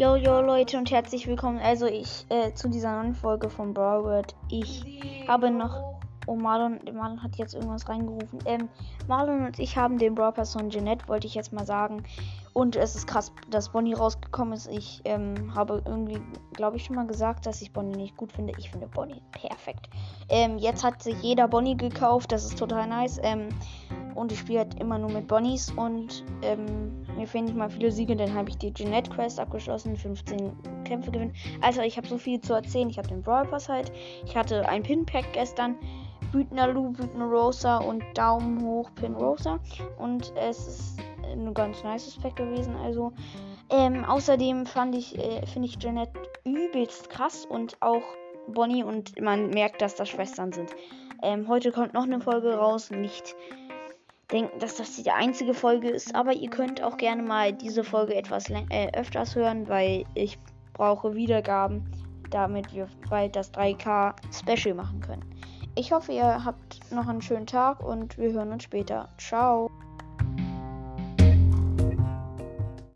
Yo, yo, Leute und herzlich willkommen. Also ich äh, zu dieser neuen Folge von Broward. Ich habe noch. Oh, Marlon, Marlon hat jetzt irgendwas reingerufen. Ähm, Marlon und ich haben den Brawl Pass von Jeanette, wollte ich jetzt mal sagen. Und es ist krass, dass Bonnie rausgekommen ist. Ich ähm, habe irgendwie, glaube ich, schon mal gesagt, dass ich Bonnie nicht gut finde. Ich finde Bonnie perfekt. Ähm, jetzt hat sich jeder Bonnie gekauft. Das ist total nice. Ähm, und ich spiele halt immer nur mit Bonnies und ähm, mir fehlen nicht mal viele Siege, dann habe ich die Jeanette Quest abgeschlossen, 15 Kämpfe gewinnen. Also ich habe so viel zu erzählen. Ich habe den Brawl Pass halt. Ich hatte ein Pin Pack gestern. Wütender Lu, Wütender Rosa und Daumen hoch Pin Rosa. Und es ist ein ganz nice Pack gewesen. Also ähm, außerdem fand ich, äh, finde ich Jeanette übelst krass und auch Bonnie und man merkt, dass das Schwestern sind. Ähm, heute kommt noch eine Folge raus, nicht denken, dass das die einzige Folge ist, aber ihr könnt auch gerne mal diese Folge etwas äh, öfters hören, weil ich brauche Wiedergaben, damit wir bald das 3K Special machen können. Ich hoffe, ihr habt noch einen schönen Tag und wir hören uns später. Ciao.